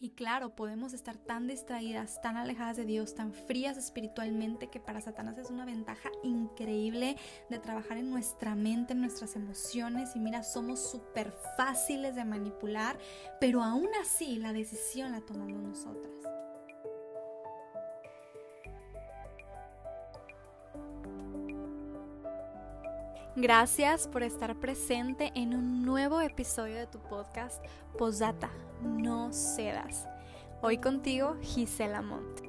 Y claro, podemos estar tan distraídas, tan alejadas de Dios, tan frías espiritualmente, que para Satanás es una ventaja increíble de trabajar en nuestra mente, en nuestras emociones. Y mira, somos súper fáciles de manipular, pero aún así la decisión la tomamos nosotras. Gracias por estar presente en un nuevo episodio de tu podcast Posdata, no cedas. Hoy contigo, Gisela Montt.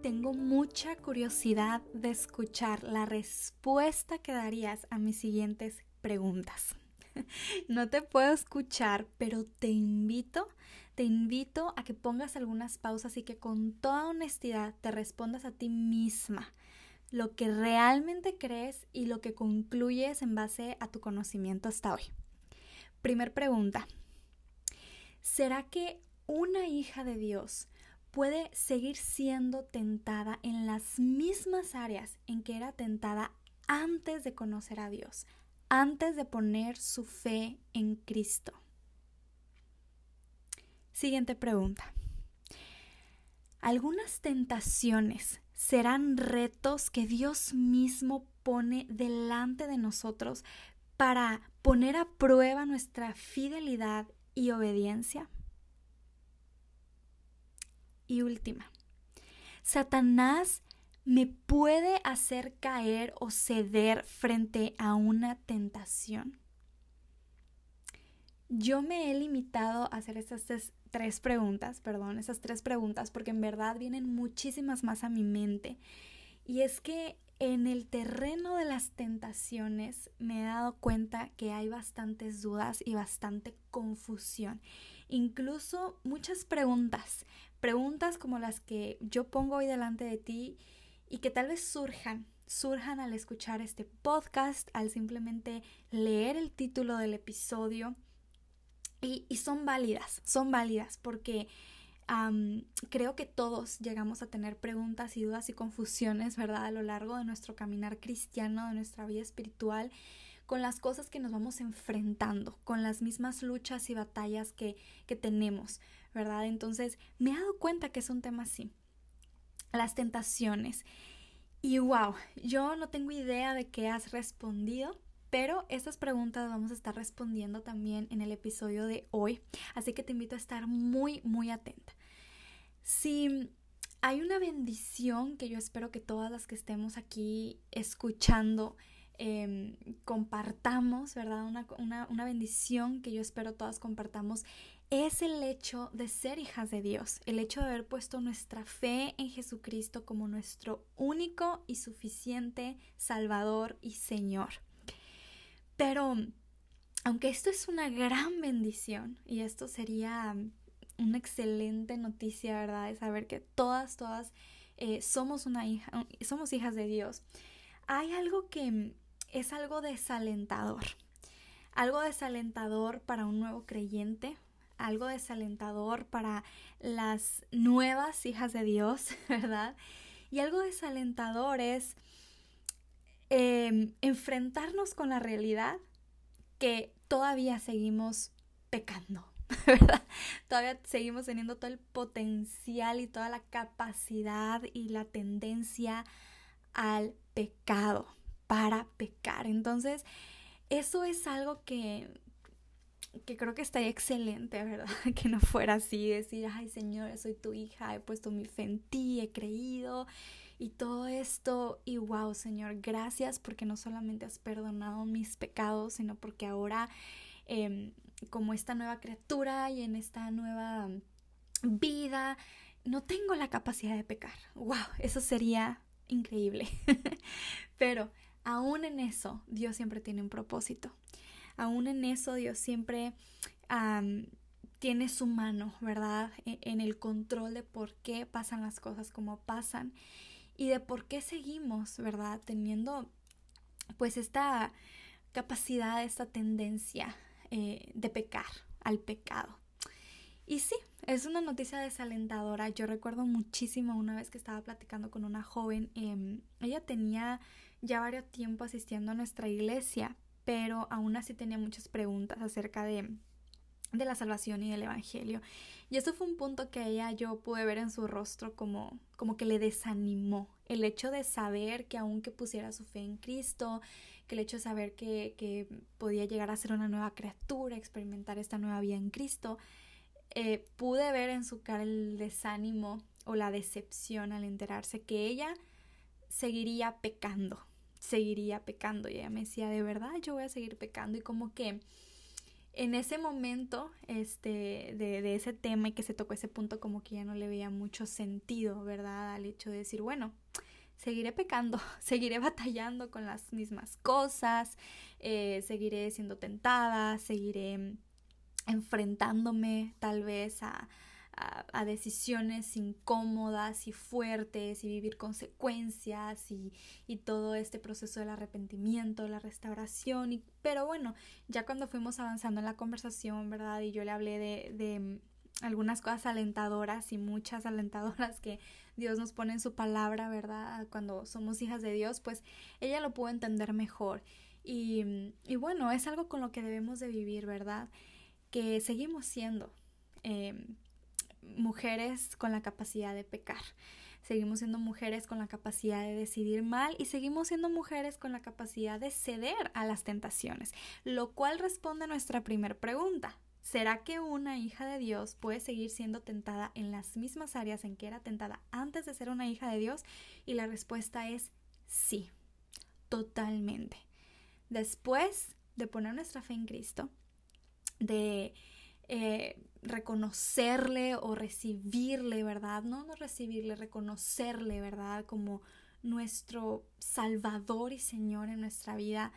Tengo mucha curiosidad de escuchar la respuesta que darías a mis siguientes preguntas. No te puedo escuchar, pero te invito te invito a que pongas algunas pausas y que con toda honestidad te respondas a ti misma lo que realmente crees y lo que concluyes en base a tu conocimiento hasta hoy. Primer pregunta. ¿Será que una hija de Dios puede seguir siendo tentada en las mismas áreas en que era tentada antes de conocer a Dios, antes de poner su fe en Cristo? Siguiente pregunta. Algunas tentaciones serán retos que Dios mismo pone delante de nosotros para poner a prueba nuestra fidelidad y obediencia. Y última, Satanás me puede hacer caer o ceder frente a una tentación. Yo me he limitado a hacer estas tres preguntas, perdón, esas tres preguntas, porque en verdad vienen muchísimas más a mi mente. Y es que en el terreno de las tentaciones me he dado cuenta que hay bastantes dudas y bastante confusión. Incluso muchas preguntas, preguntas como las que yo pongo hoy delante de ti y que tal vez surjan, surjan al escuchar este podcast, al simplemente leer el título del episodio y, son válidas, son válidas porque creo que todos llegamos a tener preguntas y dudas y confusiones, ¿verdad? A lo largo de nuestro caminar cristiano, de nuestra vida espiritual, con las cosas que nos vamos enfrentando, con las mismas luchas y batallas que, que tenemos, ¿verdad? Entonces, me he dado cuenta que es un tema así. Las tentaciones. Y wow, yo no tengo idea de qué has respondido, pero estas preguntas vamos a estar respondiendo también en el episodio de hoy, así que te invito a estar muy, muy atenta. Si hay una bendición que yo espero que todas las que estemos aquí escuchando em, compartamos, ¿verdad? Una, una bendición que yo espero todas compartamos es el hecho de ser hijas de Dios, el hecho de haber puesto nuestra fe en Jesucristo como nuestro único y suficiente Salvador y Señor. Pero aunque esto es una gran bendición y esto sería una excelente noticia, ¿verdad? De saber que todas, todas eh, somos una hija, somos hijas de Dios. Hay algo que es algo desalentador. Algo desalentador para un nuevo creyente, algo desalentador para las nuevas hijas de Dios, ¿verdad? Y algo desalentador es Em, enfrentarnos con la realidad que todavía seguimos pecando, ¿verdad? Todavía seguimos teniendo todo el potencial y toda la capacidad y la tendencia al pecado, para pecar. Entonces, eso es algo que, que creo que estaría excelente, ¿verdad? Que no fuera así, decir, ay Señor, soy tu hija, he puesto mi fe en ti, he creído y todo esto. Y wow, Señor, gracias porque no solamente has perdonado mis pecados, sino porque ahora, em, como esta nueva criatura y en esta nueva vida, no tengo la capacidad de pecar. Wow, eso sería increíble. Pero aún en eso, Dios siempre tiene un propósito. Aún en eso, Dios siempre tiene su mano, ¿verdad? E, en el control de por qué pasan las cosas como pasan y de por qué seguimos, ¿verdad? Teniendo pues esta capacidad, esta tendencia eh, de pecar al pecado. Y sí, es una noticia desalentadora. Yo recuerdo muchísimo una vez que estaba platicando con una joven. Em, ella tenía ya varios tiempo asistiendo a nuestra iglesia, pero aún así tenía muchas preguntas acerca de, de la salvación y del Evangelio. Y eso fue un punto que ella yo pude ver en su rostro como, como que le desanimó. El hecho de saber que aunque pusiera su fe en Cristo, que el hecho de saber que, que podía llegar a ser una nueva criatura, experimentar esta nueva vida en Cristo, eh, pude ver en su cara el desánimo o la decepción al enterarse que ella seguiría pecando, seguiría pecando. Y ella me decía, de verdad, yo voy a seguir pecando. Y como que en ese momento este, de, ese tema y que se tocó ese punto como que ya no le veía mucho sentido, ¿verdad? Al hecho de decir, bueno, seguiré pecando, seguiré batallando con las mismas cosas, eh, seguiré siendo tentada, seguiré enfrentándome tal vez a, a, decisiones incómodas y fuertes y vivir consecuencias y, y, todo este proceso del arrepentimiento, la restauración. Y, pero bueno, ya cuando fuimos avanzando en la conversación, ¿verdad? Y yo le hablé de, de mm, algunas cosas alentadoras y muchas alentadoras que Dios nos pone en su palabra, ¿verdad? Cuando somos hijas de Dios, pues ella lo pudo entender mejor. Y, mm, y bueno, es algo con lo que debemos de vivir, ¿verdad? Que seguimos siendo. Eh, mujeres con la capacidad de pecar. Seguimos siendo mujeres con la capacidad de decidir mal y seguimos siendo mujeres con la capacidad de ceder a las tentaciones, lo cual responde a nuestra primera pregunta. ¿Será que una hija de Dios puede seguir siendo tentada en las mismas áreas en que era tentada antes de ser una hija de Dios? Y la respuesta es sí, totalmente. Después de poner nuestra fe en Cristo, de eh, reconocerle o recibirle, ¿verdad? No, no recibirle, reconocerle, ¿verdad? Como nuestro Salvador y Señor en nuestra vida,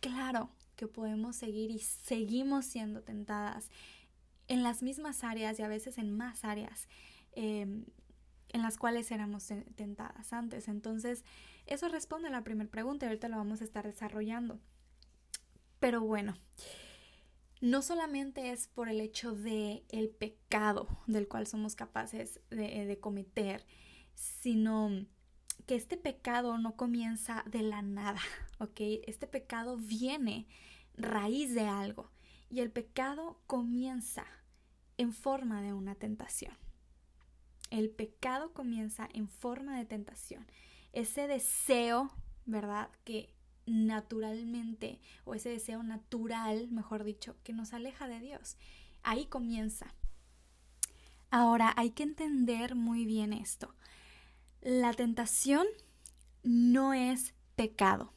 claro que podemos seguir y seguimos siendo tentadas en las mismas áreas y a veces en más áreas em, en las cuales éramos tentadas antes. Entonces, eso responde a la primera pregunta y ahorita lo vamos a estar desarrollando. Pero bueno, no solamente es por el hecho de el pecado del cual somos capaces de, de cometer, sino que este pecado no comienza de la nada, ¿ok? Este pecado viene raíz de algo y el pecado comienza en forma de una tentación. El pecado comienza en forma de tentación. Ese deseo, ¿verdad? Que naturalmente, o ese deseo natural, mejor dicho, que nos aleja de Dios. Ahí comienza. Ahora, hay que entender muy bien esto. La tentación no es pecado.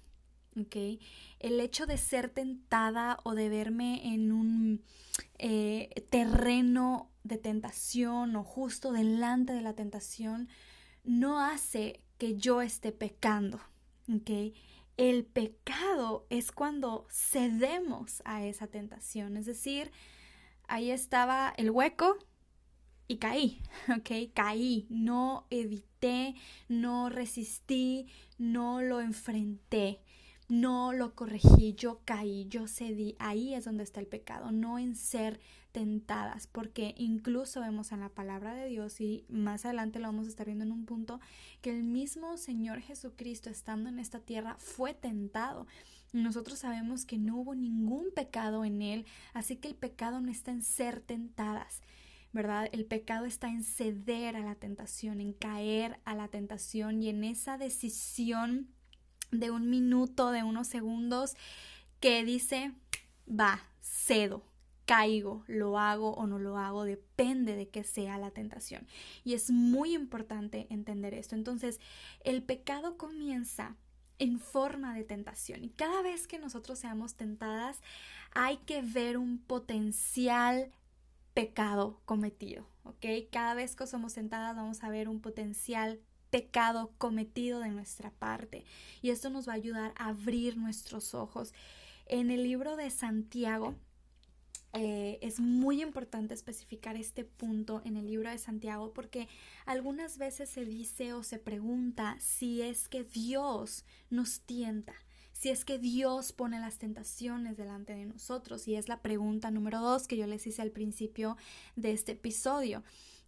El hecho de ser tentada o de verme en un eh, terreno de tentación o justo delante de la tentación no hace que yo esté pecando. ¿ok? El pecado es cuando cedemos a esa tentación, es decir, ahí estaba el hueco y caí, ¿ok? Caí, no evité, no resistí, no lo enfrenté no lo corregí, yo caí, yo cedí. Ahí es donde está el pecado, no en ser tentadas, porque incluso vemos en la palabra de Dios y más adelante lo vamos a estar viendo en un punto que el mismo Señor Jesucristo estando en esta tierra fue tentado. Nosotros sabemos que no hubo ningún pecado en él, así que el pecado no está en ser tentadas. ¿verdad? El pecado está en ceder a la tentación, en caer a la tentación y en esa decisión de un minuto, de unos segundos, que dice, va, cedo, caigo, lo hago o no lo hago, depende de que sea la tentación. Y es muy importante entender esto. Entonces, el pecado comienza en forma de tentación y cada vez que nosotros seamos tentadas, hay que ver un potencial pecado cometido, ¿ok? Cada vez que somos tentadas vamos a ver un potencial pecado cometido de nuestra parte. Y esto nos va a ayudar a abrir nuestros ojos. En el libro de Santiago, eh, es muy importante especificar este punto en el libro de Santiago porque algunas veces se dice o se pregunta si es que Dios nos tienta, si es que Dios pone las tentaciones delante de nosotros y es la pregunta número dos que yo les hice al principio de este episodio.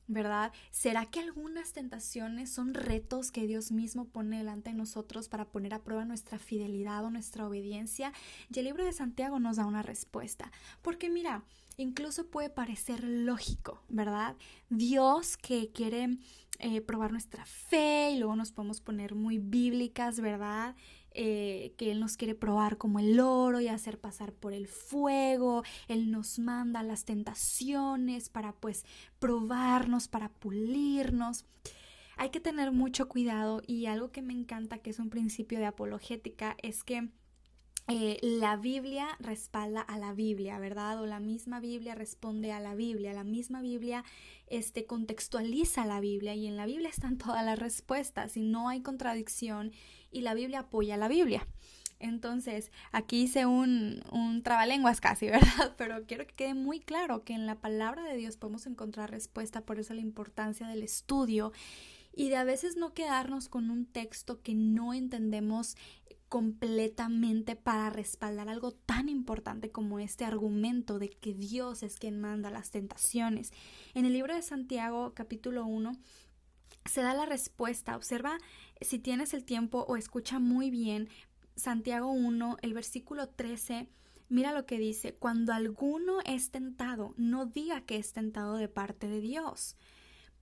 ¿Verdad? ¿Será que algunas tentaciones son retos que Dios mismo pone delante de nosotros para poner a prueba nuestra fidelidad o nuestra obediencia? Y el libro de Santiago nos da una respuesta. Porque mira, incluso puede parecer lógico, ¿verdad? Dios que quiere eh, probar nuestra fe y luego nos podemos poner muy bíblicas, ¿verdad? Eh, que Él nos quiere probar como el oro y hacer pasar por el fuego. Él nos manda las tentaciones para pues probarnos, para pulirnos. Hay que tener mucho cuidado y algo que me encanta, que es un principio de apologética, es que eh, la Biblia respalda a la Biblia, ¿verdad? O la misma Biblia responde a la Biblia, la misma Biblia este, contextualiza la Biblia y en la Biblia están todas las respuestas y no hay contradicción y la Biblia apoya a la Biblia. Entonces, aquí hice un, un trabalenguas casi, ¿verdad? Pero quiero que quede muy claro que en la palabra de Dios podemos encontrar respuesta, por eso la importancia del estudio y de a veces no quedarnos con un texto que no entendemos completamente para respaldar algo tan importante como este argumento de que Dios es quien manda las tentaciones. En el libro de Santiago capítulo 1 se da la respuesta. Observa si tienes el tiempo o escucha muy bien Santiago 1, el versículo 13. Mira lo que dice, cuando alguno es tentado, no diga que es tentado de parte de Dios.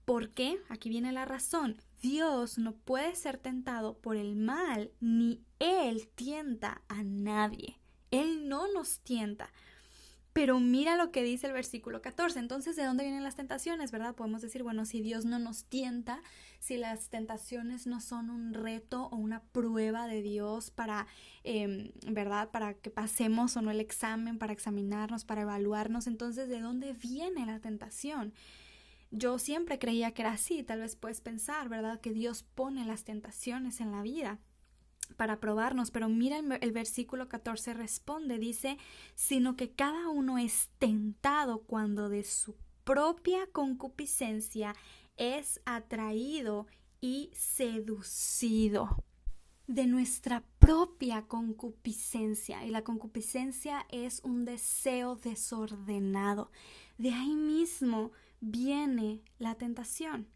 ¿Por qué? Aquí viene la razón. Dios no puede ser tentado por el mal, ni Él tienta a nadie. Él no nos tienta. Pero mira lo que dice el versículo 14. Entonces, ¿de dónde vienen las tentaciones? ¿Verdad? Podemos decir, bueno, si Dios no nos tienta, si las tentaciones no son un reto o una prueba de Dios para, em, ¿verdad? Para que pasemos o no el examen, para examinarnos, para evaluarnos, entonces, ¿de dónde viene la tentación? Yo siempre creía que era así, tal vez puedes pensar, ¿verdad? Que Dios pone las tentaciones en la vida para probarnos, pero mira el, versículo 14 responde, dice, sino que cada uno es tentado cuando de su propia concupiscencia es atraído y seducido de nuestra propia concupiscencia. Y la concupiscencia es un deseo desordenado. De ahí mismo viene la tentación.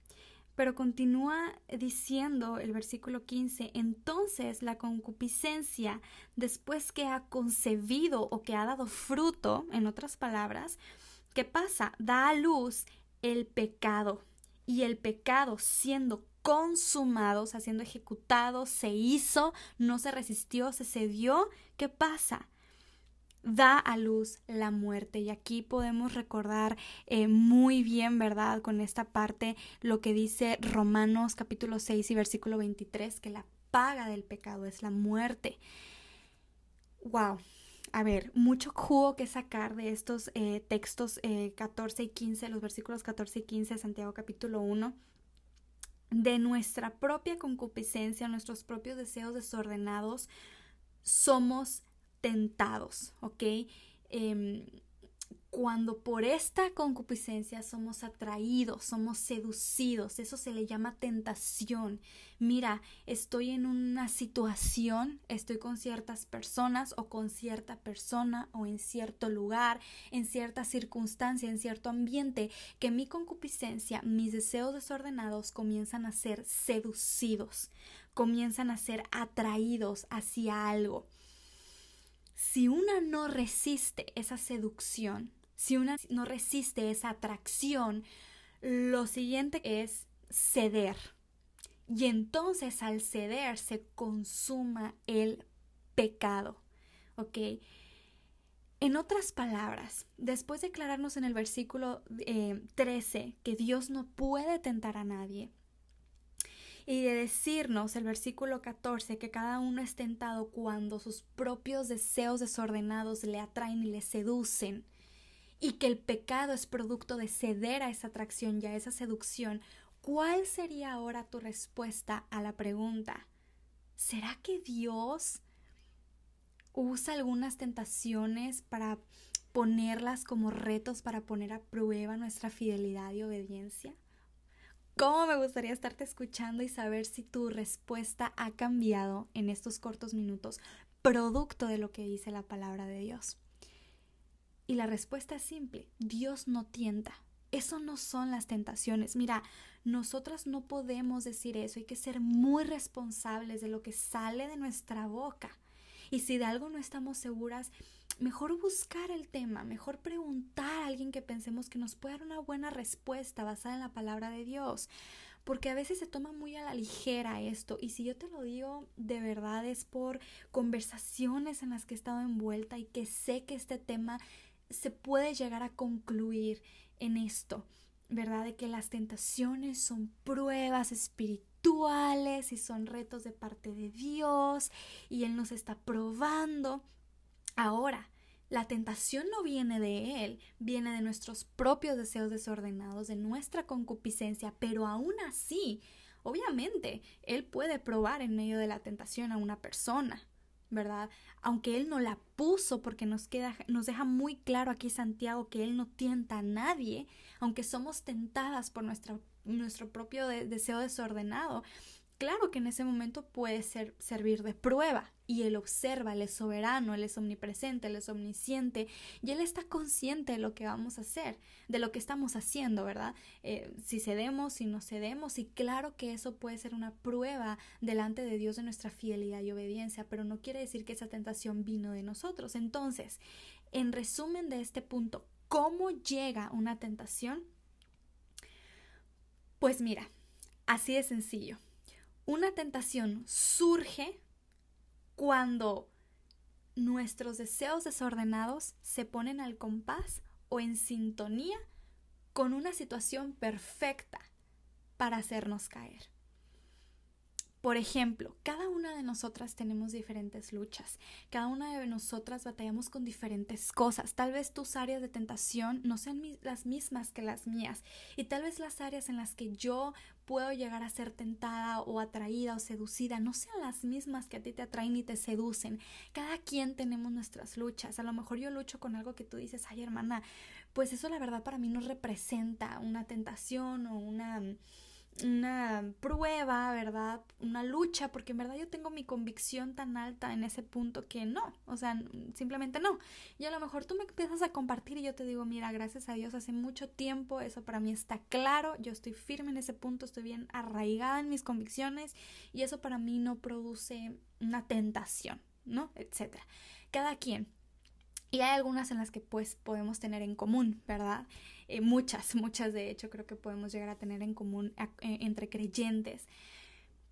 Pero continúa diciendo el versículo 15, entonces la concupiscencia, después que ha concebido o que ha dado fruto, en otras palabras, ¿qué pasa? Da a luz el pecado. Y el pecado siendo consumado, o sea, siendo ejecutado, se hizo, no se resistió, se cedió, ¿qué pasa? Da a luz la muerte. Y aquí podemos recordar eh, muy bien, ¿verdad? Con esta parte lo que dice Romanos capítulo 6 y versículo 23, que la paga del pecado es la muerte. ¡Wow! A ver, mucho jugo que sacar de estos eh, textos 14 eh, y 15, los versículos 14 y 15 de Santiago capítulo 1 de nuestra propia concupiscencia, nuestros propios deseos desordenados, somos tentados, ¿ok? Em, cuando por esta concupiscencia somos atraídos, somos seducidos, eso se le llama tentación. Mira, estoy en una situación, estoy con ciertas personas o con cierta persona o en cierto lugar, en cierta circunstancia, en cierto ambiente, que mi concupiscencia, mis deseos desordenados comienzan a ser seducidos, comienzan a ser atraídos hacia algo. Si una no resiste esa seducción, si una no resiste esa atracción, lo siguiente es ceder. Y entonces al ceder se consuma el pecado. ¿Ok? En otras palabras, después de aclararnos en el versículo 13 eh, que Dios no puede tentar a nadie, y de decirnos el versículo 14 que cada uno es tentado cuando sus propios deseos desordenados le atraen y le seducen y que el pecado es producto de ceder a esa atracción y a esa seducción, ¿cuál sería ahora tu respuesta a la pregunta? ¿Será que Dios usa algunas tentaciones para ponerlas como retos para poner a prueba nuestra fidelidad y obediencia? ¿Cómo me gustaría estarte escuchando y saber si tu respuesta ha cambiado en estos cortos minutos, producto de lo que dice la palabra de Dios? Y la respuesta es simple, Dios no tienta, Eso no son las tentaciones. Mira, nosotras no podemos decir eso. Hay que ser muy responsables de lo que sale de nuestra boca. Y si de algo no estamos seguras, mejor buscar el tema, mejor preguntar a alguien que pensemos que nos puede dar una buena respuesta basada en la palabra de Dios. Porque a veces se toma muy a la ligera esto. Y si yo te lo digo de verdad es por conversaciones en las que he estado envuelta y que sé que este tema se puede llegar a concluir en esto, ¿verdad? De que las tentaciones son pruebas espirituales y son retos de parte de Dios y Él nos está probando. Ahora, la tentación no viene de Él, viene de nuestros propios deseos desordenados, de nuestra concupiscencia, pero aún así, obviamente, Él puede probar en medio de la tentación a una persona, ¿verdad? Aunque Él no la puso, porque nos, queda, nos deja muy claro aquí Santiago que Él no tienta a nadie, aunque somos tentadas por nuestro propio deseo desordenado, Claro que en ese momento puede ser, servir de prueba y Él observa, Él es soberano, Él es omnipresente, Él es omnisciente y Él está consciente de lo que vamos a hacer, de lo que estamos haciendo, ¿verdad? Eh, si cedemos, si no cedemos y claro que eso puede ser una prueba delante de Dios de nuestra fidelidad y obediencia, pero no quiere decir que esa tentación vino de nosotros. Entonces, en resumen de este punto, ¿cómo llega una tentación? Pues mira, así de sencillo una tentación surge cuando nuestros deseos desordenados se ponen al compás o en sintonía con una situación perfecta para hacernos caer. Por ejemplo, cada una de nosotras tenemos diferentes luchas, cada una de nosotras batallamos con diferentes cosas. Tal vez tus áreas de tentación no sean las mismas que las mías y tal vez las áreas en las que yo puedo llegar a ser tentada o atraída o seducida no sean las mismas que a ti te atraen y te seducen. Cada quien tenemos nuestras luchas. A lo mejor yo lucho con algo que tú dices, ay hermana, pues eso la verdad para mí no representa una tentación o una una prueba, ¿verdad? Una lucha, porque en verdad yo tengo mi convicción tan alta en ese punto que no, o sea, simplemente no. Y a lo mejor tú me empiezas a compartir y yo te digo, mira, gracias a Dios, hace mucho tiempo eso para mí está claro, yo estoy firme en ese punto, estoy bien arraigada en mis convicciones y eso para mí no produce una tentación, ¿no? Etcétera. Cada quien. Y hay algunas en las que pues podemos tener en común, ¿verdad? Eh, muchas, muchas de hecho creo que podemos llegar a tener en común eh, entre creyentes.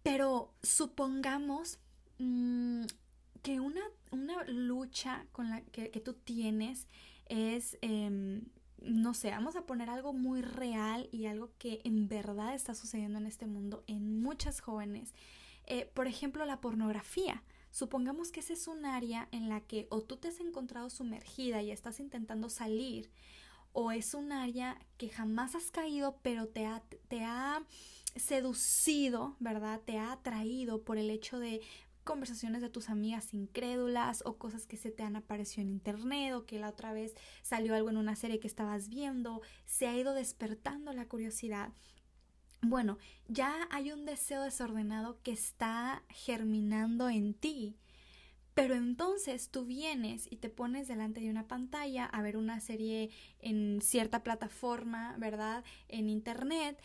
Pero supongamos mm, que una, una, lucha con la que, tú tienes es, em, no sé, vamos a poner algo muy real y algo que en verdad está sucediendo en este mundo en muchas jóvenes. Eh, por ejemplo, la pornografía. Supongamos que ese es un área en la que o tú te has encontrado sumergida y estás intentando salir, o es un área que jamás has caído, pero te ha, te ha seducido, ¿verdad? Te ha atraído por el hecho de conversaciones de tus amigas incrédulas o cosas que se te han aparecido en internet o que la otra vez salió algo en una serie que estabas viendo, se ha ido despertando la curiosidad. Bueno, ya hay un deseo desordenado que está germinando en ti pero entonces tú vienes y te pones delante de una pantalla a ver una serie en cierta plataforma, ¿verdad? En internet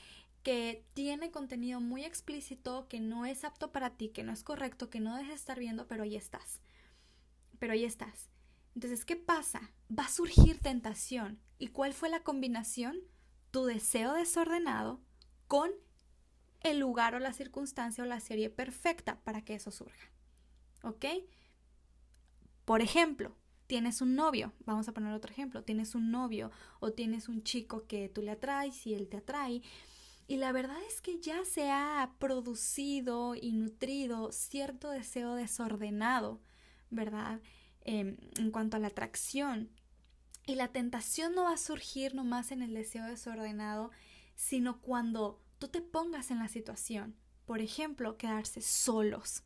que tiene contenido muy explícito, que no es apto para ti, que no es correcto, que no dejes estar viendo, pero ahí estás. Pero ahí estás. Entonces, ¿qué pasa? Va a surgir tentación. ¿Y cuál fue la combinación? Tu deseo desordenado con el lugar o la circunstancia o la serie perfecta para que eso surja. ¿Ok? Por ejemplo, tienes un novio, vamos a poner otro ejemplo, tienes un novio o tienes un chico que tú le atraes y él te atrae. Y la verdad es que ya se ha producido y nutrido cierto deseo desordenado, ¿verdad? Em, en cuanto a la atracción. Y la tentación no va a surgir nomás en el deseo desordenado, sino cuando tú te pongas en la situación. Por ejemplo, quedarse solos.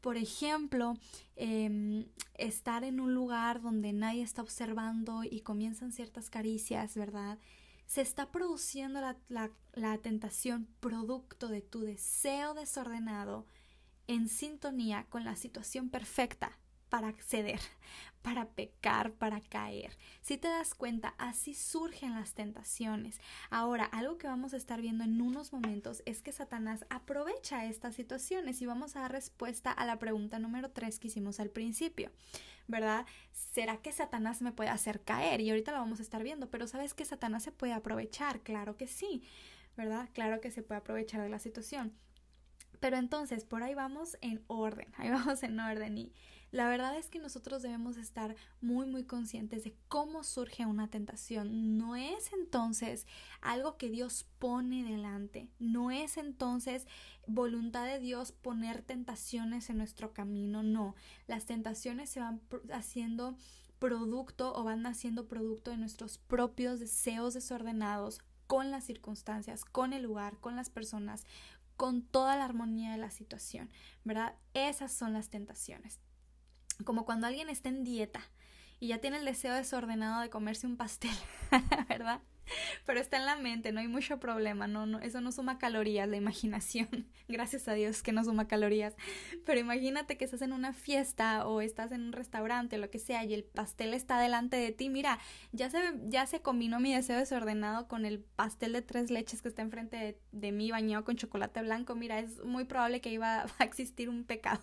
Por ejemplo, em, estar en un lugar donde nadie está observando y comienzan ciertas caricias, ¿verdad? Se está produciendo la, la tentación producto de tu deseo desordenado en sintonía con la situación perfecta para ceder, para pecar, para caer. Si te das cuenta, así surgen las tentaciones. Ahora, algo que vamos a estar viendo en unos momentos es que Satanás aprovecha estas situaciones y vamos a dar respuesta a la pregunta número 3 que hicimos al principio. ¿Verdad? ¿Será que Satanás me puede hacer caer? Y ahorita lo vamos a estar viendo, pero ¿sabes que Satanás se puede aprovechar? Claro que sí, ¿verdad? Claro que se puede aprovechar de la situación. Pero entonces, por ahí vamos en orden, ahí vamos en orden y la verdad es que nosotros debemos estar muy muy conscientes de cómo surge una tentación. No es entonces algo que Dios pone delante. No es entonces voluntad de Dios poner tentaciones en nuestro camino. No, las tentaciones se van haciendo producto o van haciendo producto de nuestros propios deseos desordenados con las circunstancias, con el lugar, con las personas, con toda la armonía de la situación, ¿verdad? Esas son las tentaciones como cuando alguien está en dieta y ya tiene el deseo desordenado de comerse un pastel, ¿verdad? pero está en la mente, no hay mucho problema, no, no, eso no suma calorías, la imaginación, gracias a Dios que no suma calorías, pero imagínate que estás en una fiesta o estás en un restaurante o lo que sea y el pastel está delante de ti, mira, ya se, ya se combinó mi deseo desordenado con el pastel de tres leches que está enfrente de, de mí bañado con chocolate blanco, mira, es muy probable que iba a existir un pecado,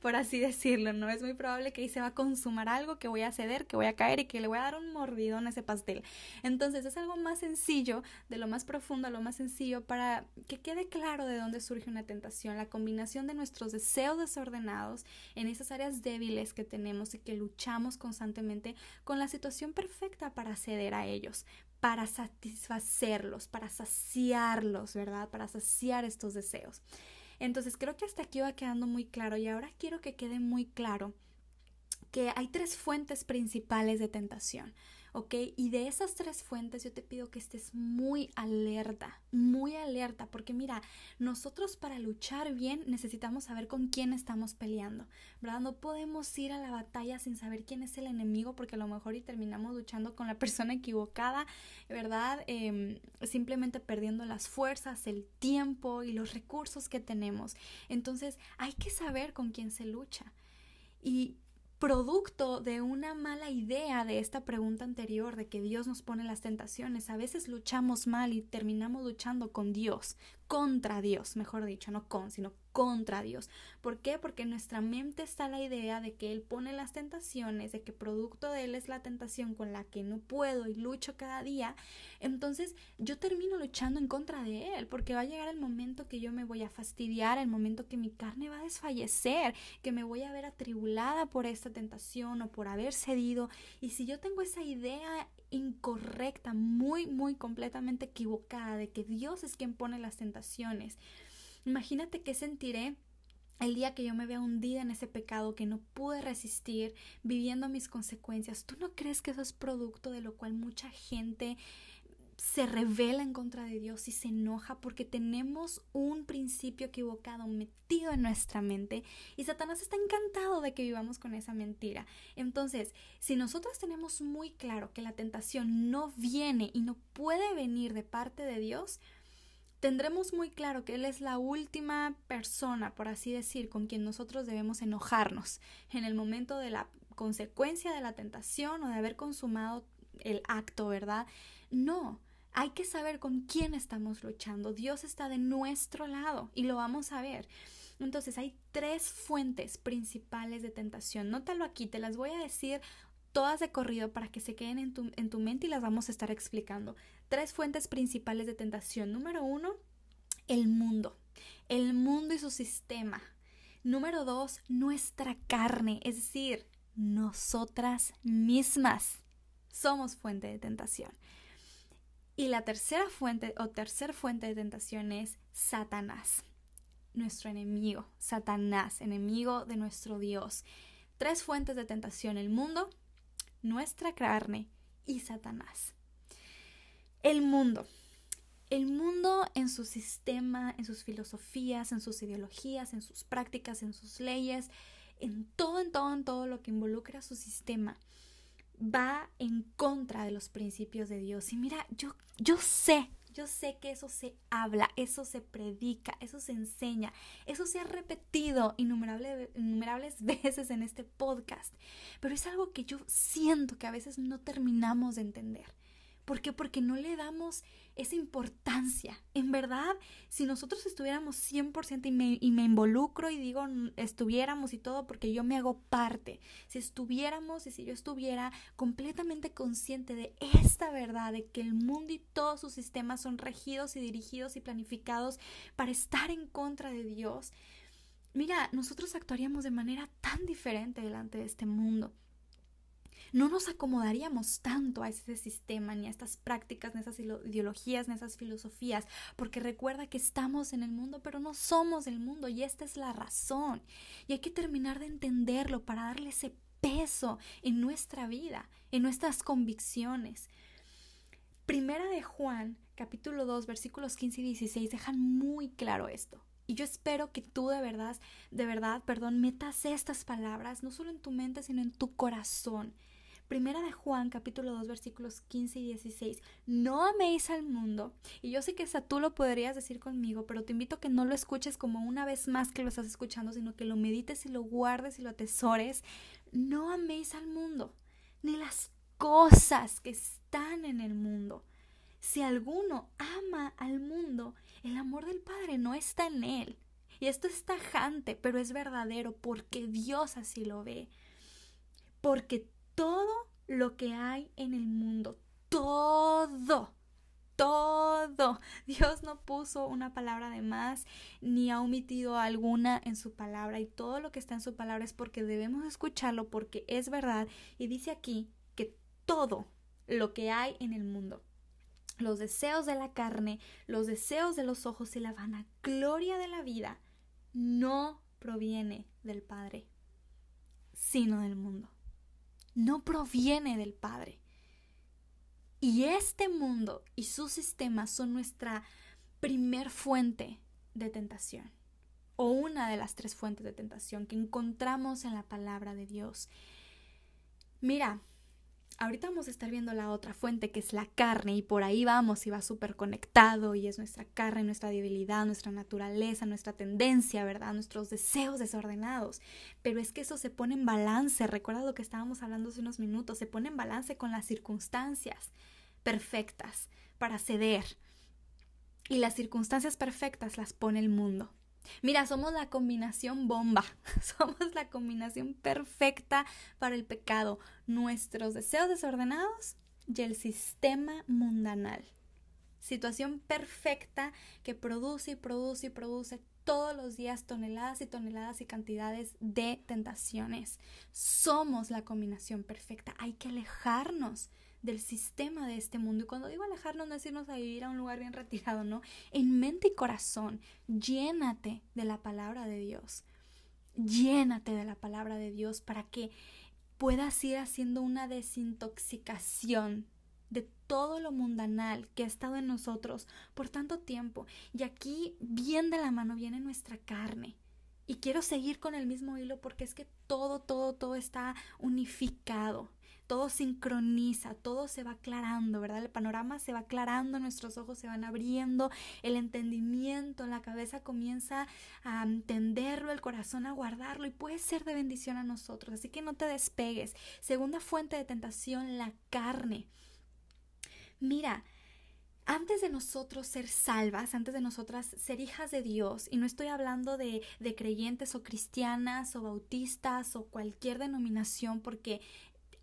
por así decirlo, ¿no? Es muy probable que ahí se va a consumar algo, que voy a ceder, que voy a caer y que le voy a dar un mordidón a ese pastel. Entonces es algo más sencillo, de lo más profundo a lo más sencillo, para que quede claro de dónde surge una tentación, la combinación de nuestros deseos desordenados en esas áreas débiles que tenemos y que luchamos constantemente con la situación perfecta para ceder a ellos, para satisfacerlos, para saciarlos, ¿verdad? Para saciar estos deseos. Entonces creo que hasta aquí va quedando muy claro y ahora quiero que quede muy claro que hay tres fuentes principales de tentación. ¿Ok? Y de esas tres fuentes yo te pido que estés muy alerta, muy alerta, porque mira, nosotros para luchar bien necesitamos saber con quién estamos peleando, ¿verdad? No podemos ir a la batalla sin saber quién es el enemigo, porque a lo mejor y terminamos luchando con la persona equivocada, ¿verdad? Em, simplemente perdiendo las fuerzas, el tiempo y los recursos que tenemos. Entonces hay que saber con quién se lucha. Y producto de una mala idea de esta pregunta anterior de que Dios nos pone las tentaciones. A veces luchamos mal y terminamos luchando con Dios, contra Dios, mejor dicho, no con, sino contra Dios. ¿Por qué? Porque en nuestra mente está la idea de que Él pone las tentaciones, de que producto de Él es la tentación con la que no puedo y lucho cada día. Entonces yo termino luchando en contra de Él, porque va a llegar el momento que yo me voy a fastidiar, el momento que mi carne va a desfallecer, que me voy a ver atribulada por esta tentación o por haber cedido. Y si yo tengo esa idea incorrecta, muy, muy completamente equivocada de que Dios es quien pone las tentaciones. Imagínate qué sentiré el día que yo me vea hundida en ese pecado que no pude resistir, viviendo mis consecuencias. ¿Tú no crees que eso es producto de lo cual mucha gente se revela en contra de Dios y se enoja porque tenemos un principio equivocado metido en nuestra mente y Satanás está encantado de que vivamos con esa mentira. Entonces, si nosotros tenemos muy claro que la tentación no viene y no puede venir de parte de Dios, tendremos muy claro que Él es la última persona, por así decir, con quien nosotros debemos enojarnos en el momento de la consecuencia de la tentación o de haber consumado el acto, ¿verdad? No, hay que saber con quién estamos luchando. Dios está de nuestro lado y lo vamos a ver. Entonces hay tres fuentes principales de tentación. Nótalo aquí, te las voy a decir todas de corrido para que se queden en tu, en tu mente y las vamos a estar explicando. Tres fuentes principales de tentación. Número uno, el mundo. El mundo y su sistema. Número dos, nuestra carne, es decir, nosotras mismas somos fuente de tentación. Y la tercera fuente o tercer fuente de tentación es Satanás, nuestro enemigo, Satanás, enemigo de nuestro Dios. Tres fuentes de tentación, el mundo, nuestra carne y Satanás. El mundo. El mundo en su sistema, en sus filosofías, en sus ideologías, en sus prácticas, en sus leyes, en todo, en todo, en todo lo que involucra su sistema, va en contra de los principios de Dios. Y mira, yo, yo sé, Yo sé que eso se habla, eso se predica, eso se enseña, eso se ha repetido innumerables, innumerables veces en este podcast, pero es algo que yo siento que a veces no terminamos de entender. ¿Por qué? Porque no le damos esa importancia. En verdad, si nosotros estuviéramos 100% y me, y me involucro y digo estuviéramos y todo porque yo me hago parte, si estuviéramos y si yo estuviera completamente consciente de esta verdad, de que el mundo y todos sus sistemas son regidos y dirigidos y planificados para estar en contra de Dios, mira, nosotros actuaríamos de manera tan diferente delante de este mundo no nos acomodaríamos tanto a ese sistema, ni a estas prácticas, ni a esas ideologías, ni a esas filosofías, porque recuerda que estamos en el mundo, pero no somos del mundo y esta es la razón. Y hay que terminar de entenderlo para darle ese peso en nuestra vida, en nuestras convicciones. Primera de Juan, capítulo 2, versículos 15 y 16 dejan muy claro esto. Y yo espero que tú de verdad, de verdad, perdón, metas estas palabras no solo en tu mente, sino en tu corazón. Primera de Juan, capítulo 2, versículos 15 y 16. No améis al mundo. Y yo sé que esa tú lo podrías decir conmigo, pero te invito a que no lo escuches como una vez más que lo estás escuchando, sino que lo medites y lo guardes y lo atesores. No améis al mundo, ni las cosas que están en el mundo. Si alguno ama al mundo, el amor del Padre no está en él. Y esto es tajante, pero es verdadero porque Dios así lo ve. Porque todo lo que hay en el mundo, todo, todo. Dios no puso una palabra de más ni ha omitido alguna en su palabra y todo lo que está en su palabra es porque debemos escucharlo porque es verdad y dice aquí que todo lo que hay en el mundo, los deseos de la carne, los deseos de los ojos y la vanagloria de la vida no proviene del Padre, sino del mundo no proviene del Padre. Y este mundo y su sistema son nuestra primer fuente de tentación, o una de las tres fuentes de tentación que encontramos en la palabra de Dios. Mira, ahorita vamos a estar viendo la otra fuente que es la carne y por ahí vamos y va súper conectado y es nuestra carne, nuestra debilidad, nuestra naturaleza, nuestra tendencia, ¿verdad? Nuestros deseos desordenados. Pero es que eso se pone en balance, recuerda lo que estábamos hablando hace unos minutos, se pone en balance con las circunstancias perfectas para ceder. Y las circunstancias perfectas las pone el mundo. Mira, somos la combinación bomba, somos la combinación perfecta para el pecado, nuestros deseos desordenados y el sistema mundanal. Situación perfecta que produce y produce y produce todos los días toneladas y toneladas y cantidades de tentaciones. Somos la combinación perfecta. Hay que alejarnos del sistema de este mundo. Y cuando digo alejarnos, no es irnos a vivir a un lugar bien retirado, no. En mente y corazón, llénate de la palabra de Dios. Llénate de la palabra de Dios para que puedas ir haciendo una desintoxicación de todo lo mundanal que ha estado en nosotros por tanto tiempo. Y aquí, bien de la mano, viene nuestra carne. Y quiero seguir con el mismo hilo porque es que todo, todo, todo está unificado todo sincroniza, todo se va aclarando, ¿verdad? El panorama se va aclarando, nuestros ojos se van abriendo, el entendimiento, la cabeza comienza a entenderlo, el corazón a guardarlo y puede ser de bendición a nosotros. Así que no te despegues. Segunda fuente de tentación, la carne. Mira, antes de nosotros ser salvas, antes de nosotras ser hijas de Dios, y no estoy hablando de, de, creyentes o cristianas o bautistas o cualquier denominación, porque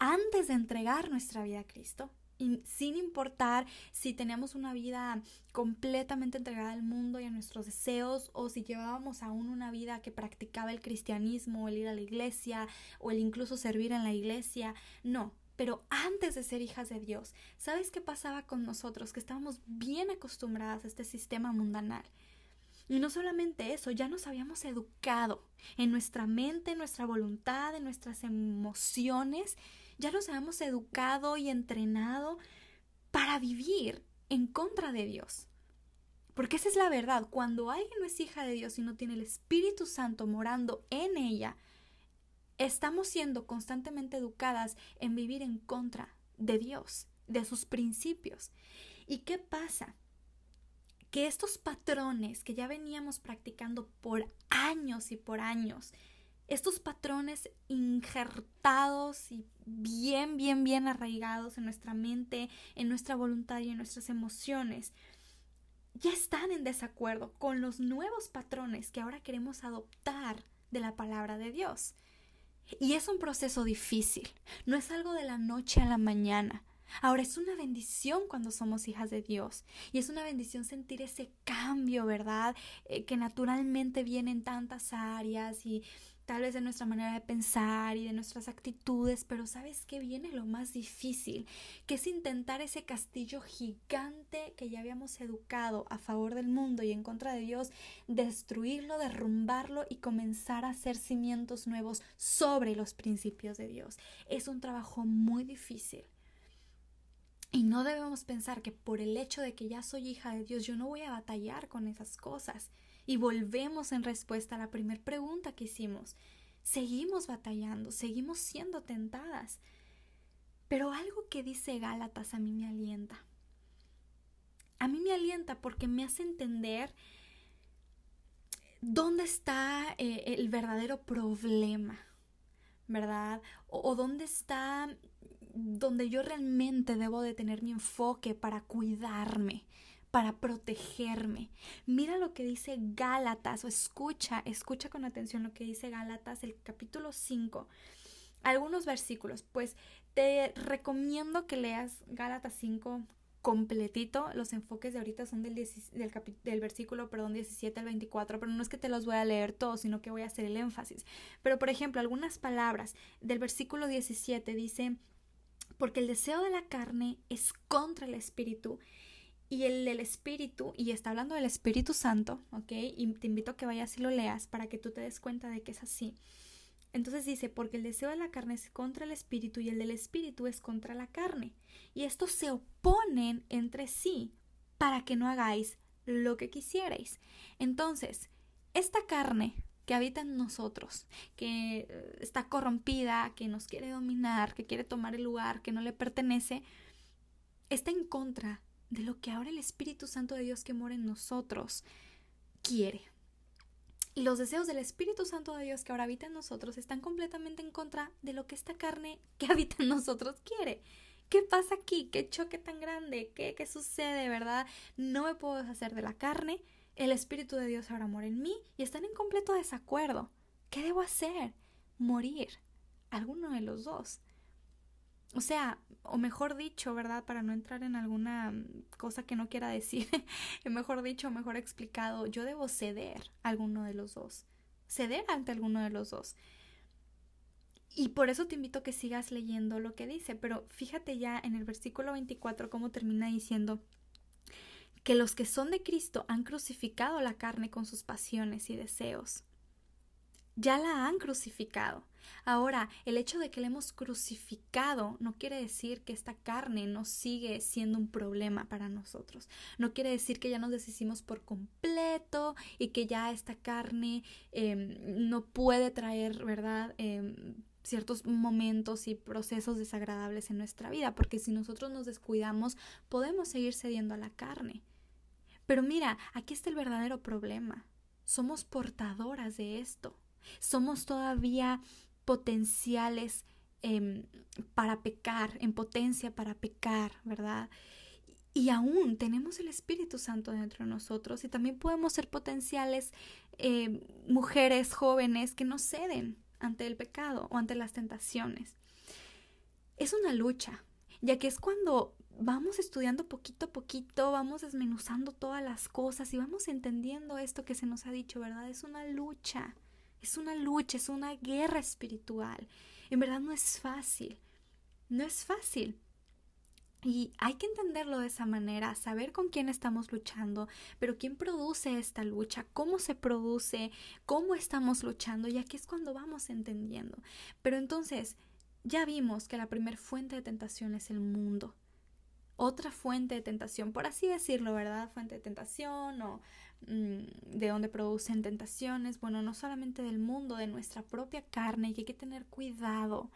antes de entregar nuestra vida a Cristo. Y sin importar si teníamos una vida completamente entregada al mundo y a nuestros deseos o si llevábamos aún una vida que practicaba el cristianismo, el ir a la iglesia o el incluso servir en la iglesia, no, pero antes de ser hijas de Dios, ¿sabes qué pasaba con nosotros? Que estábamos bien acostumbradas a este sistema mundanal. Y no solamente eso, ya nos habíamos educado en nuestra mente, en nuestra voluntad, en nuestras emociones ya nos hemos educado y entrenado para vivir en contra de Dios. Porque esa es la verdad, cuando alguien no es hija de Dios y no tiene el Espíritu Santo morando en ella, estamos siendo constantemente educadas en vivir en contra de Dios, de sus principios. ¿Y qué pasa? que estos patrones que ya veníamos practicando por años y por años, estos patrones injertados y bien, bien, bien arraigados en nuestra mente, en nuestra voluntad y en nuestras emociones, ya están en desacuerdo con los nuevos patrones que ahora queremos adoptar de la palabra de Dios. Y es un proceso difícil, no es algo de la noche a la mañana. Ahora es una bendición cuando somos hijas de Dios y es una bendición sentir ese cambio, ¿verdad? Eh, que naturalmente viene en tantas áreas y tal vez de nuestra manera de pensar y de nuestras actitudes, pero ¿sabes qué viene lo más difícil? Que es intentar ese castillo gigante que ya habíamos educado a favor del mundo y en contra de Dios, destruirlo, derrumbarlo y comenzar a hacer cimientos nuevos sobre los principios de Dios. Es un trabajo muy difícil. Y no debemos pensar que por el hecho de que ya soy hija de Dios, yo no voy a batallar con esas cosas. Y volvemos en respuesta a la primera pregunta que hicimos. Seguimos batallando, seguimos siendo tentadas. Pero algo que dice Gálatas a mí me alienta. A mí me alienta porque me hace entender dónde está eh, el verdadero problema, ¿verdad? O, o dónde está donde yo realmente debo de tener mi enfoque para cuidarme, para protegerme. Mira lo que dice Gálatas, o escucha, escucha con atención lo que dice Gálatas, el capítulo 5, algunos versículos. Pues te recomiendo que leas Gálatas 5 completito. Los enfoques de ahorita son del, del, del, versículo perdón, 17 al 24, pero no es que te los voy a leer todos, sino que voy a hacer el énfasis. Pero, por ejemplo, algunas palabras del versículo 17 dice, porque el deseo de la carne es contra el espíritu y el del Espíritu, y está hablando del Espíritu Santo, ¿ok? Y te invito a que vayas y lo leas para que tú te des cuenta de que es así. Entonces dice, porque el deseo de la carne es contra el Espíritu y el del Espíritu es contra la carne. Y estos se oponen entre sí para que no hagáis lo que quisierais. Entonces, esta carne que habita en nosotros, que eh, está corrompida, que nos quiere dominar, que quiere tomar el lugar que no le pertenece, está en contra de lo que ahora el Espíritu Santo de Dios que mora en nosotros quiere. Y los deseos del Espíritu Santo de Dios que ahora habita en nosotros están completamente en contra de lo que esta carne que habita en nosotros quiere. ¿Qué pasa aquí? ¿Qué choque tan grande? ¿Qué, qué sucede, verdad? No me puedo deshacer de la carne. El Espíritu de Dios ahora mora en mí y están en completo desacuerdo. ¿Qué debo hacer? Morir. Alguno de los dos. O sea, o mejor dicho, ¿verdad? Para no entrar en alguna mm, cosa que no quiera decir, mejor dicho, mejor explicado, yo debo ceder a alguno de los dos, ceder ante alguno de los dos. Y por eso te invito a que sigas leyendo lo que dice, pero fíjate ya en el versículo 24 cómo termina diciendo que los que son de Cristo han crucificado la carne con sus pasiones y deseos ya la han crucificado. Ahora, el hecho de que la hemos crucificado no quiere decir que esta carne no sigue siendo un problema para nosotros. No quiere decir que ya nos deshicimos por completo y que ya esta carne em, no puede traer, ¿verdad? Em, ciertos momentos y procesos desagradables en nuestra vida, porque si nosotros nos descuidamos, podemos seguir cediendo a la carne. Pero mira, aquí está el verdadero problema. Somos portadoras de esto somos todavía potenciales em, para pecar, en potencia para pecar, ¿verdad? Y aún tenemos el Espíritu Santo dentro de nosotros y también podemos ser potenciales em, mujeres jóvenes que no ceden ante el pecado o ante las tentaciones. Es una lucha, ya que es cuando vamos estudiando poquito a poquito, vamos desmenuzando todas las cosas y vamos entendiendo esto que se nos ha dicho, ¿verdad? Es una lucha. Es una lucha, es una guerra espiritual. En verdad no es fácil. No es fácil. Y hay que entenderlo de esa manera, saber con quién estamos luchando, pero quién produce esta lucha, cómo se produce, cómo estamos luchando, y aquí es cuando vamos entendiendo. Pero entonces, ya vimos que la primer fuente de tentación es el mundo. Otra fuente de tentación, por así decirlo, ¿verdad? Fuente de tentación o de donde producen tentaciones, bueno, no solamente del mundo, de nuestra propia carne, y que hay que tener cuidado,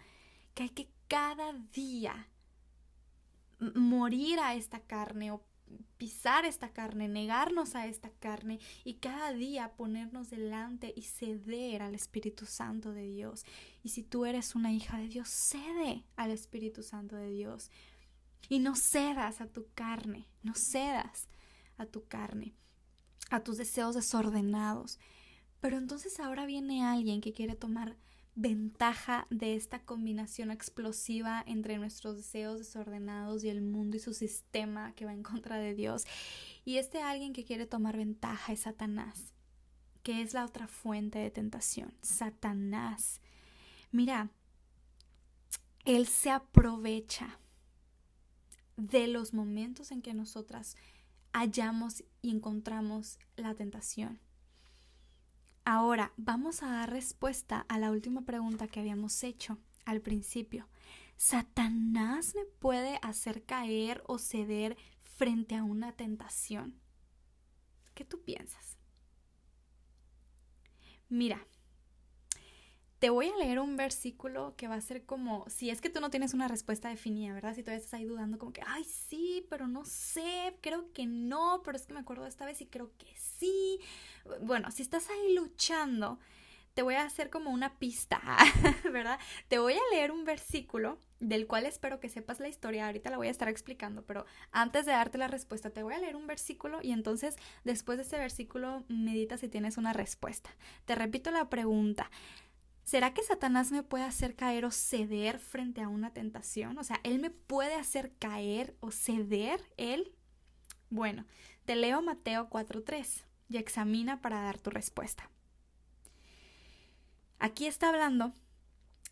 que hay que cada día morir a esta carne o pisar esta carne, negarnos a esta carne y cada día ponernos delante y ceder al Espíritu Santo de Dios. Y si tú eres una hija de Dios, cede al Espíritu Santo de Dios. Y no cedas a tu carne, no cedas a tu carne, a tus deseos desordenados. Pero entonces ahora viene alguien que quiere tomar ventaja de esta combinación explosiva entre nuestros deseos desordenados y el mundo y su sistema que va en contra de Dios. Y este alguien que quiere tomar ventaja es Satanás, que es la otra fuente de tentación. Satanás. Mira, él se aprovecha de los momentos en que nosotras hallamos y encontramos la tentación. Ahora vamos a dar respuesta a la última pregunta que habíamos hecho al principio. ¿Satanás me puede hacer caer o ceder frente a una tentación? ¿Qué tú piensas? Mira, te voy a leer un versículo que va a ser como, si es que tú no tienes una respuesta definida, ¿verdad? Si todavía estás ahí dudando como que, ay, sí, pero no sé, creo que no, pero es que me acuerdo esta vez y creo que sí. Bueno, si estás ahí luchando, te voy a hacer como una pista, ¿verdad? Te voy a leer un versículo del cual espero que sepas la historia, ahorita la voy a estar explicando, pero antes de darte la respuesta, te voy a leer un versículo y entonces después de ese versículo medita si tienes una respuesta. Te repito la pregunta. ¿Será que Satanás me puede hacer caer o ceder frente a una tentación? O sea, ¿él me puede hacer caer o ceder él? Bueno, te leo Mateo 4.3 y examina para dar tu respuesta. Aquí está hablando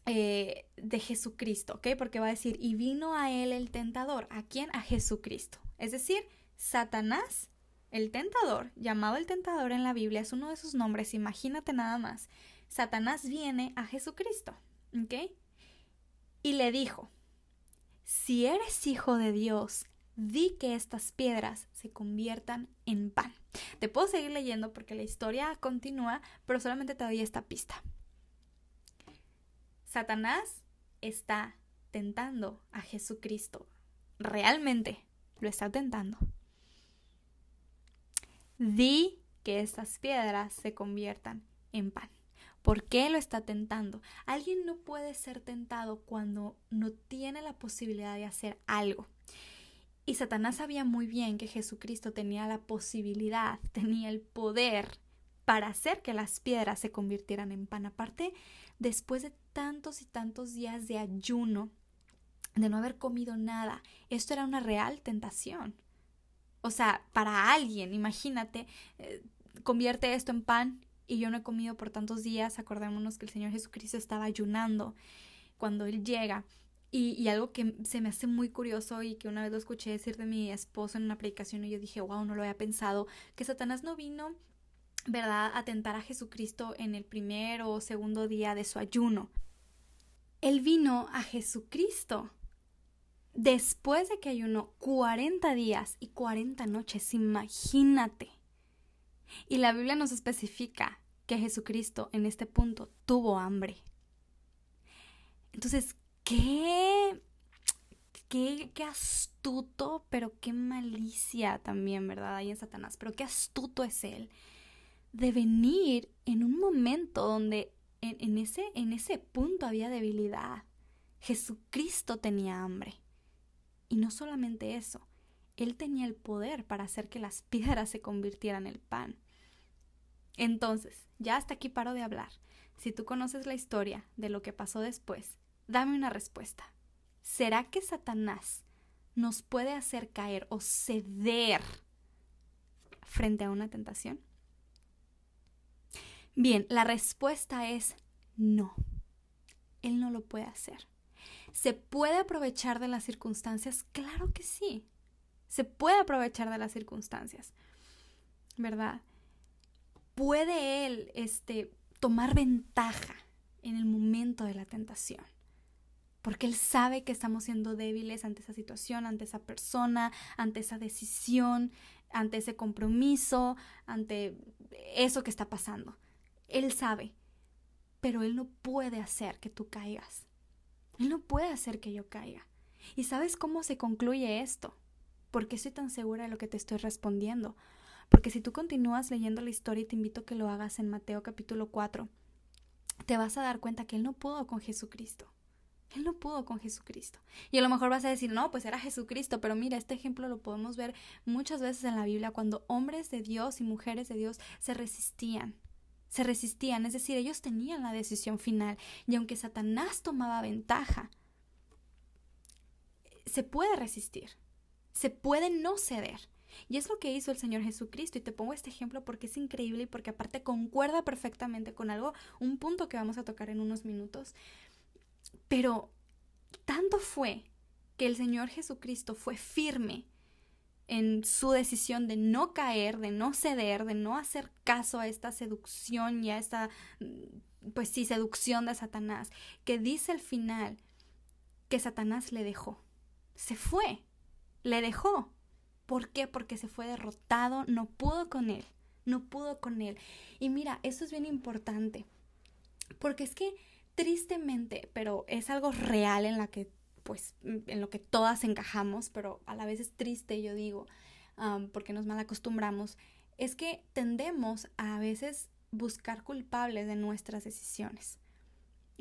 eh, de Jesucristo, ¿ok? Porque va a decir, y vino a él el tentador. ¿A quién? A Jesucristo. Es decir, Satanás, el tentador, llamado el tentador en la Biblia, es uno de sus nombres, imagínate nada más. Satanás viene a Jesucristo, ¿ok? Y le dijo, si eres hijo de Dios, di que estas piedras se conviertan en pan. Te puedo seguir leyendo porque la historia continúa, pero solamente te doy esta pista. Satanás está tentando a Jesucristo. Realmente lo está tentando. Di que estas piedras se conviertan en pan. ¿Por qué lo está tentando? Alguien no puede ser tentado cuando no tiene la posibilidad de hacer algo. Y Satanás sabía muy bien que Jesucristo tenía la posibilidad, tenía el poder para hacer que las piedras se convirtieran en pan. Aparte, después de tantos y tantos días de ayuno, de no haber comido nada, esto era una real tentación. O sea, para alguien, imagínate, eh, convierte esto en pan y yo no he comido por tantos días, acordémonos que el Señor Jesucristo estaba ayunando cuando Él llega. Y, algo que se me hace muy curioso y que una vez lo escuché decir de mi esposo en una predicación y yo dije, wow, no lo había pensado, que Satanás no vino, ¿verdad?, a tentar a Jesucristo en el primer o segundo día de su ayuno. Él vino a Jesucristo después de que ayunó 40 días y 40 noches, imagínate. Y la Biblia nos especifica que Jesucristo en este punto tuvo hambre. Entonces, qué, qué, qué astuto, pero qué malicia también, ¿verdad? Ahí en Satanás, pero qué astuto es él de venir en un momento donde en, ese, en ese punto había debilidad. Jesucristo tenía hambre. Y no solamente eso, él tenía el poder para hacer que las piedras se convirtieran en pan. Entonces, ya hasta aquí paro de hablar. Si tú conoces la historia de lo que pasó después, dame una respuesta. ¿Será que Satanás nos puede hacer caer o ceder frente a una tentación? Bien, la respuesta es no. Él no lo puede hacer. ¿Se puede aprovechar de las circunstancias? Claro que sí. Se puede aprovechar de las circunstancias. ¿Verdad? Puede él este, tomar ventaja en el momento de la tentación. Porque él sabe que estamos siendo débiles ante esa situación, ante esa persona, ante esa decisión, ante ese compromiso, ante eso que está pasando. Él sabe, pero él no puede hacer que tú caigas. Él no puede hacer que yo caiga. ¿Y sabes cómo se concluye esto? ¿Por qué estoy tan segura de lo que te estoy respondiendo? Porque si tú continúas leyendo la historia y te invito a que lo hagas en Mateo capítulo 4, te vas a dar cuenta que Él no pudo con Jesucristo. Él no pudo con Jesucristo. Y a lo mejor vas a decir, no, pues era Jesucristo, pero mira, este ejemplo lo podemos ver muchas veces en la Biblia cuando hombres de Dios y mujeres de Dios se resistían. Se resistían, es decir, ellos tenían la decisión final. Y aunque Satanás tomaba ventaja, se puede resistir, se puede no ceder. Y es lo que hizo el Señor Jesucristo. Y te pongo este ejemplo porque es increíble y porque aparte concuerda perfectamente con algo, un punto que vamos a tocar en unos minutos. Pero tanto fue que el Señor Jesucristo fue firme en su decisión de no caer, de no ceder, de no hacer caso a esta seducción y a esta, pues sí, seducción de Satanás, que dice al final que Satanás le dejó. Se fue, le dejó. ¿Por qué? Porque se fue derrotado, no pudo con él, no pudo con él. Y mira, eso es bien importante, porque es que tristemente, pero es algo real en la que, pues, en lo que todas encajamos, pero a la vez es triste, yo digo, porque nos mal acostumbramos, es que tendemos a, a veces buscar culpables de nuestras decisiones.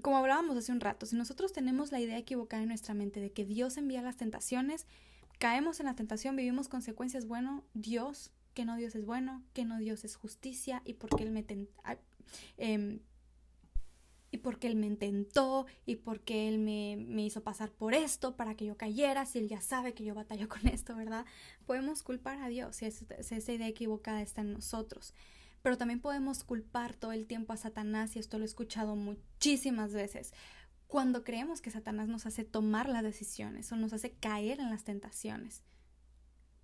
Como hablábamos hace un rato, si nosotros tenemos la idea equivocada en nuestra mente de que Dios envía las tentaciones, caemos en la tentación, vivimos consecuencias, bueno, Dios, que no Dios es bueno, que no Dios es justicia y porque Él me eh, y porque Él me intentó y porque Él me, me, hizo pasar por esto para que yo cayera, si Él ya sabe que yo batallo con esto, ¿verdad? Podemos culpar a Dios si, si esa idea equivocada está en nosotros. Pero también podemos culpar todo el tiempo a Satanás y esto lo he escuchado muchísimas veces cuando creemos que Satanás nos hace tomar las decisiones o nos hace caer en las tentaciones.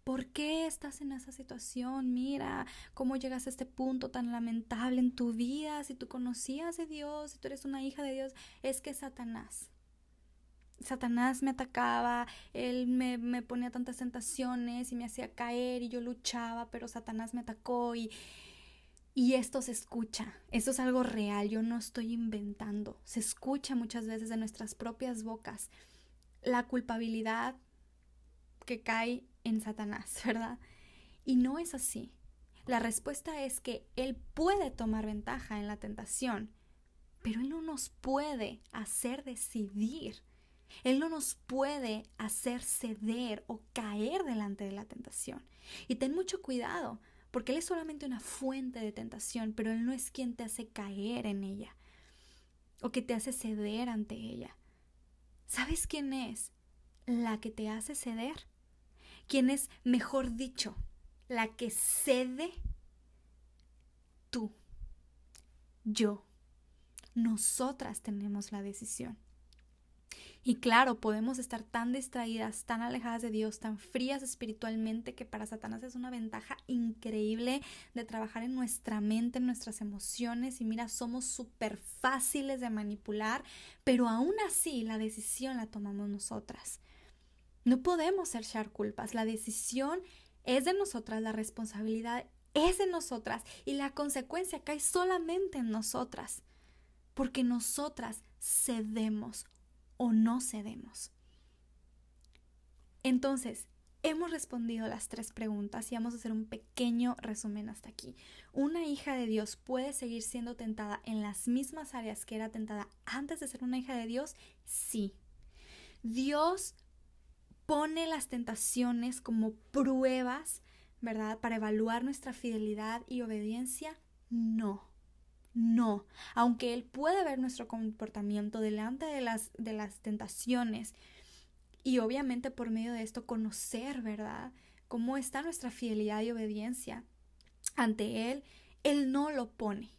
¿Por qué estás en esa situación? Mira cómo llegas a este punto tan lamentable en tu vida. Si tú conocías de Dios, si tú eres una hija de Dios, es que Satanás. Satanás me atacaba, él me, me ponía tantas tentaciones y me hacía caer y yo luchaba, pero Satanás me atacó y, y esto se escucha, esto es algo real, yo no estoy inventando, se escucha muchas veces de nuestras propias bocas la culpabilidad que cae en Satanás, ¿verdad? Y no es así. La respuesta es que Él puede tomar ventaja en la tentación, pero Él no nos puede hacer decidir. Él no nos puede hacer ceder o caer delante de la tentación. Y ten mucho cuidado, porque Él es solamente una fuente de tentación, pero Él no es quien te hace caer en ella o que te hace ceder ante ella. ¿Sabes quién es? La que te hace ceder. ¿Quién es, mejor dicho, la que cede? Tú, yo, nosotras tenemos la decisión. Y claro, podemos estar tan distraídas, tan alejadas de Dios, tan frías espiritualmente, que para Satanás es una ventaja increíble de trabajar en nuestra mente, en nuestras emociones. Y mira, somos súper fáciles de manipular, pero aún así la decisión la tomamos nosotras. No podemos echar culpas, la decisión es de nosotras, la responsabilidad es de nosotras y la consecuencia cae solamente en nosotras, porque nosotras cedemos o no cedemos. Entonces, hemos respondido las tres preguntas y vamos a hacer un pequeño resumen hasta aquí. ¿Una hija de Dios puede seguir siendo tentada en las mismas áreas que era tentada antes de ser una hija de Dios? Sí. Dios pone las tentaciones como pruebas, ¿verdad? Para evaluar nuestra fidelidad y obediencia. No. No, aunque Él puede ver nuestro comportamiento delante de las, de las tentaciones y obviamente por medio de esto conocer, ¿verdad? Cómo está nuestra fidelidad y obediencia ante Él, Él no lo pone.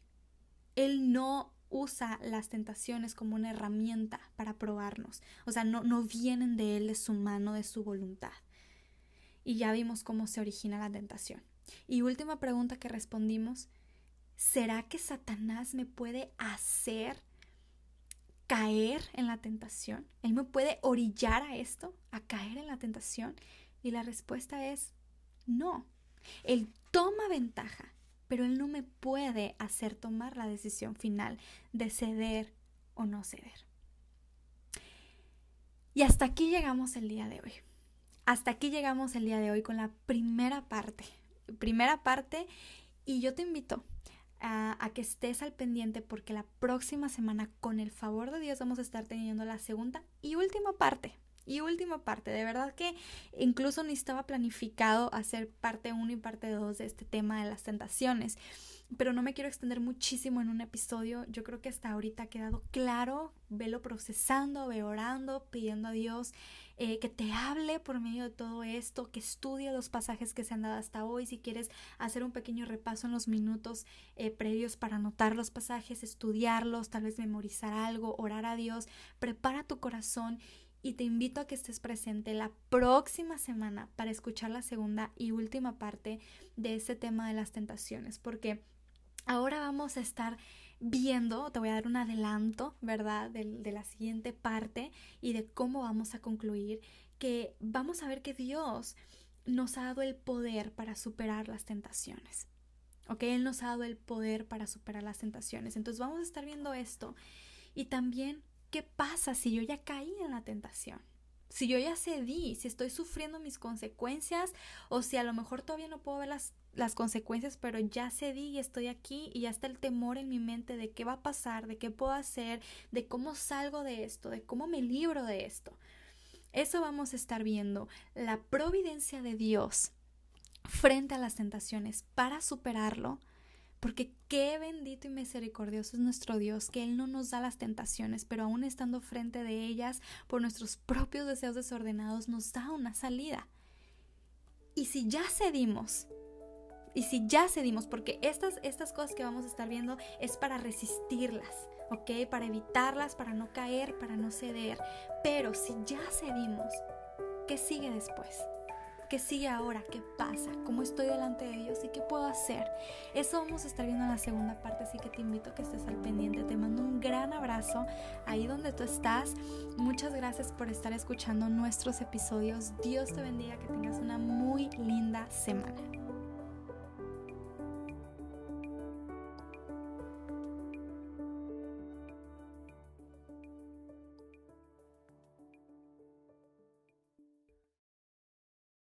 Él no usa las tentaciones como una herramienta para probarnos. O sea, no, no vienen de Él, de su mano, de su voluntad. Y ya vimos cómo se origina la tentación. Y última pregunta que respondimos ¿será que Satanás me puede hacer caer en la tentación? ¿Él me puede orillar a esto, a caer en la tentación? Y la respuesta es no. Él toma ventaja, pero él no me puede hacer tomar la decisión final de ceder o no ceder. Y hasta aquí llegamos el día de hoy. hasta aquí llegamos el día de hoy con la primera parte. Primera parte y yo te invito a, que estés al pendiente porque la próxima semana, con el favor de Dios, vamos a estar teniendo la segunda y última parte. Y última parte, de verdad que incluso ni estaba planificado hacer parte 1 y parte 2 de este tema de las tentaciones pero no me quiero extender muchísimo en un episodio. Yo creo que hasta ahorita ha quedado claro. Velo procesando, ve orando, pidiendo a Dios eh, que te hable por medio de todo esto, que estudie los pasajes que se han dado hasta hoy. Si quieres hacer un pequeño repaso en los minutos eh, previos para anotar los pasajes, estudiarlos, tal vez memorizar algo, orar a Dios, prepara tu corazón y te invito a que estés presente la próxima semana para escuchar la segunda y última parte de ese tema de las tentaciones, porque Ahora vamos a estar viendo, te voy a dar un adelanto, ¿verdad?, de, de, la siguiente parte y de cómo vamos a concluir, que vamos a ver que Dios nos ha dado el poder para superar las tentaciones. ¿Ok? Él nos ha dado el poder para superar las tentaciones. Entonces vamos a estar viendo esto. Y también, ¿qué pasa si yo ya caí en la tentación? Si yo ya cedí, si estoy sufriendo mis consecuencias o si a lo mejor todavía no puedo ver las las consecuencias, pero ya cedí y estoy aquí y ya está el temor en mi mente de qué va a pasar, de qué puedo hacer, de cómo salgo de esto, de cómo me libro de esto. Eso vamos a estar viendo, la providencia de Dios frente a las tentaciones para superarlo, porque qué bendito y misericordioso es nuestro Dios, que Él no nos da las tentaciones, pero aún estando frente de ellas por nuestros propios deseos desordenados, nos da una salida. Y si ya cedimos, y si ya cedimos, porque estas, estas cosas que vamos a estar viendo es para resistirlas, ¿ok? Para evitarlas, para no caer, para no ceder. Pero si ya cedimos, ¿qué sigue después? ¿Qué sigue ahora? ¿Qué pasa? ¿Cómo estoy delante de Dios y qué puedo hacer? Eso vamos a estar viendo en la segunda parte, así que te invito a que estés al pendiente. Te mando un gran abrazo ahí donde tú estás. Muchas gracias por estar escuchando nuestros episodios. Dios te bendiga, que tengas una muy linda semana.